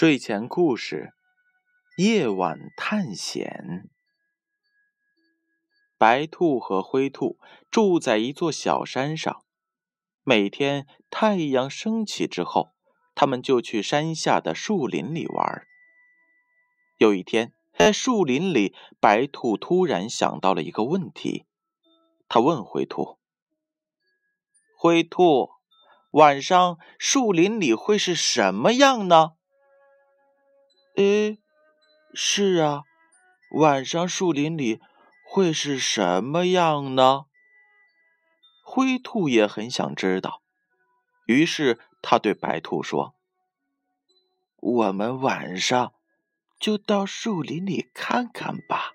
睡前故事：夜晚探险。白兔和灰兔住在一座小山上，每天太阳升起之后，他们就去山下的树林里玩。有一天，在树林里，白兔突然想到了一个问题，他问灰兔：“灰兔，晚上树林里会是什么样呢？”诶，是啊，晚上树林里会是什么样呢？灰兔也很想知道，于是他对白兔说：“我们晚上就到树林里看看吧。”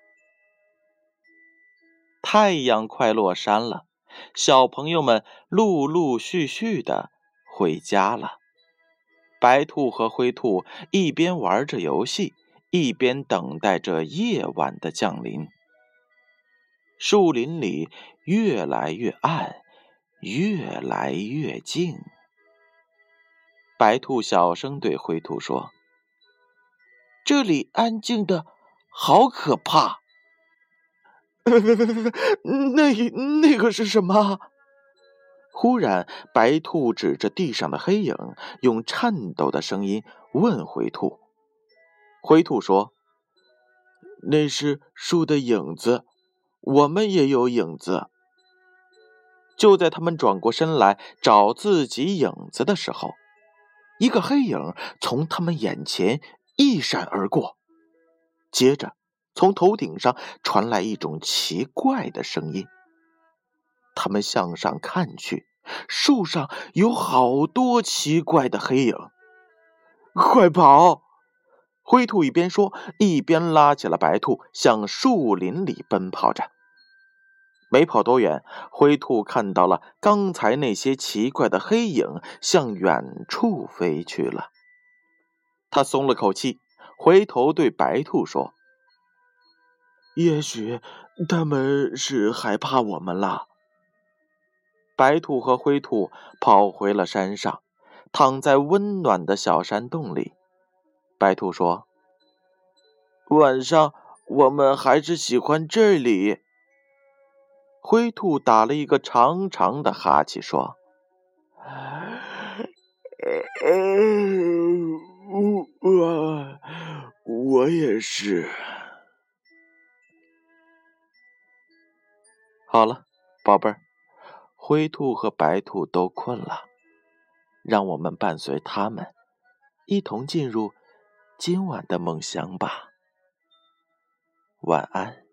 太阳快落山了，小朋友们陆陆续续的回家了。白兔和灰兔一边玩着游戏，一边等待着夜晚的降临。树林里越来越暗，越来越静。白兔小声对灰兔说：“这里安静的好可怕。”那那个是什么？忽然，白兔指着地上的黑影，用颤抖的声音问灰兔：“灰兔说，那是树的影子，我们也有影子。”就在他们转过身来找自己影子的时候，一个黑影从他们眼前一闪而过，接着从头顶上传来一种奇怪的声音。他们向上看去，树上有好多奇怪的黑影。快跑！灰兔一边说，一边拉起了白兔，向树林里奔跑着。没跑多远，灰兔看到了刚才那些奇怪的黑影向远处飞去了。他松了口气，回头对白兔说：“也许他们是害怕我们了。”白兔和灰兔跑回了山上，躺在温暖的小山洞里。白兔说：“晚上我们还是喜欢这里。”灰兔打了一个长长的哈欠，说：“我我也是。”好了，宝贝儿。灰兔和白兔都困了，让我们伴随他们，一同进入今晚的梦乡吧。晚安。